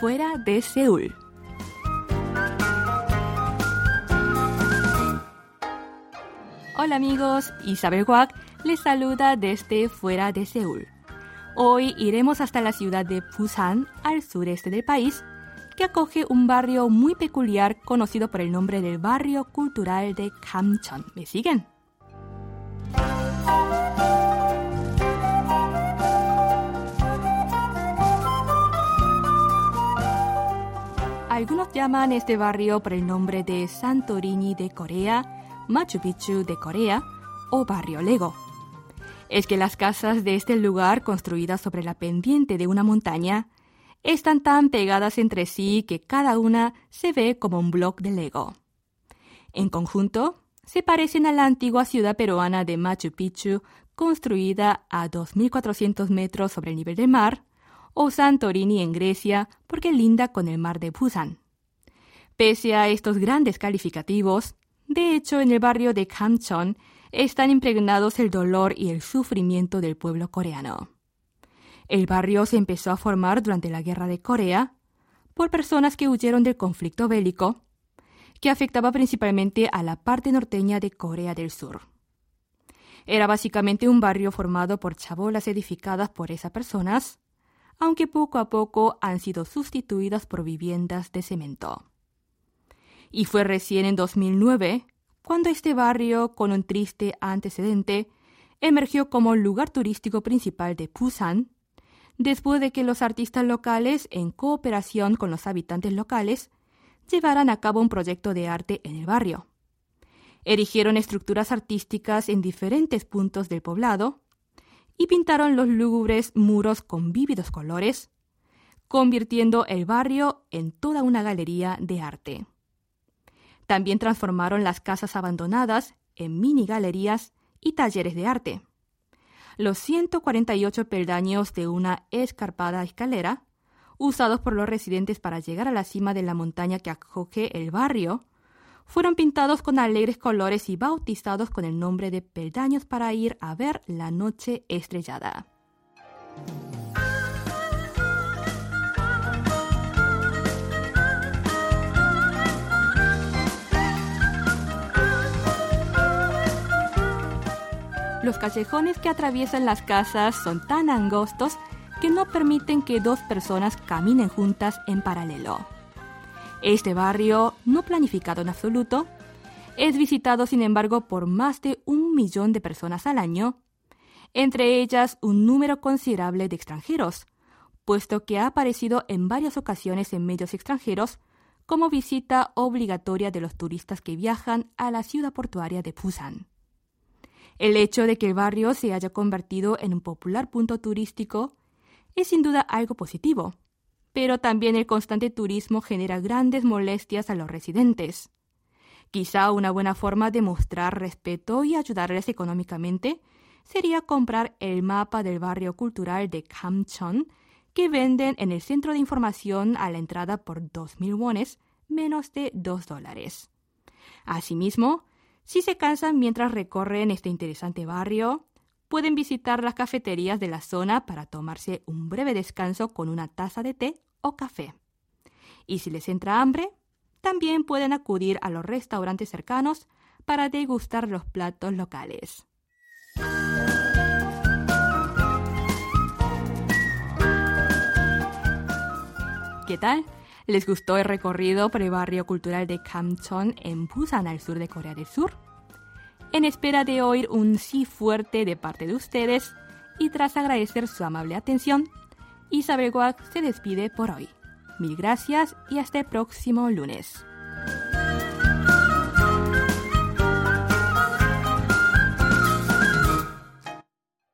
fuera de Seúl. Hola amigos, Isabel Guak les saluda desde fuera de Seúl. Hoy iremos hasta la ciudad de Busan, al sureste del país, que acoge un barrio muy peculiar conocido por el nombre del barrio cultural de Kamcheon. ¿Me siguen? Algunos llaman este barrio por el nombre de Santorini de Corea, Machu Picchu de Corea o barrio Lego. Es que las casas de este lugar, construidas sobre la pendiente de una montaña, están tan pegadas entre sí que cada una se ve como un bloque de Lego. En conjunto, se parecen a la antigua ciudad peruana de Machu Picchu, construida a 2.400 metros sobre el nivel del mar, o Santorini en Grecia porque linda con el mar de Busan. Pese a estos grandes calificativos, de hecho en el barrio de Kamcheon están impregnados el dolor y el sufrimiento del pueblo coreano. El barrio se empezó a formar durante la Guerra de Corea por personas que huyeron del conflicto bélico, que afectaba principalmente a la parte norteña de Corea del Sur. Era básicamente un barrio formado por chabolas edificadas por esas personas, aunque poco a poco han sido sustituidas por viviendas de cemento. Y fue recién en 2009 cuando este barrio, con un triste antecedente, emergió como lugar turístico principal de Busan, después de que los artistas locales, en cooperación con los habitantes locales, llevaran a cabo un proyecto de arte en el barrio. Erigieron estructuras artísticas en diferentes puntos del poblado, y pintaron los lúgubres muros con vívidos colores, convirtiendo el barrio en toda una galería de arte. También transformaron las casas abandonadas en mini galerías y talleres de arte. Los 148 peldaños de una escarpada escalera, usados por los residentes para llegar a la cima de la montaña que acoge el barrio, fueron pintados con alegres colores y bautizados con el nombre de peldaños para ir a ver la noche estrellada. Los callejones que atraviesan las casas son tan angostos que no permiten que dos personas caminen juntas en paralelo. Este barrio, no planificado en absoluto, es visitado sin embargo por más de un millón de personas al año, entre ellas un número considerable de extranjeros, puesto que ha aparecido en varias ocasiones en medios extranjeros como visita obligatoria de los turistas que viajan a la ciudad portuaria de Busan. El hecho de que el barrio se haya convertido en un popular punto turístico es sin duda algo positivo, pero también el constante turismo genera grandes molestias a los residentes. Quizá una buena forma de mostrar respeto y ayudarles económicamente sería comprar el mapa del barrio cultural de Kamcheon que venden en el centro de información a la entrada por 2.000 wones, menos de 2 dólares. Asimismo, si se cansan mientras recorren este interesante barrio, pueden visitar las cafeterías de la zona para tomarse un breve descanso con una taza de té o café. Y si les entra hambre, también pueden acudir a los restaurantes cercanos para degustar los platos locales. ¿Qué tal? ¿Les gustó el recorrido por el barrio cultural de Kamcheon en Busan, al sur de Corea del Sur? En espera de oír un sí fuerte de parte de ustedes y tras agradecer su amable atención, Isabel Guak se despide por hoy. Mil gracias y hasta el próximo lunes.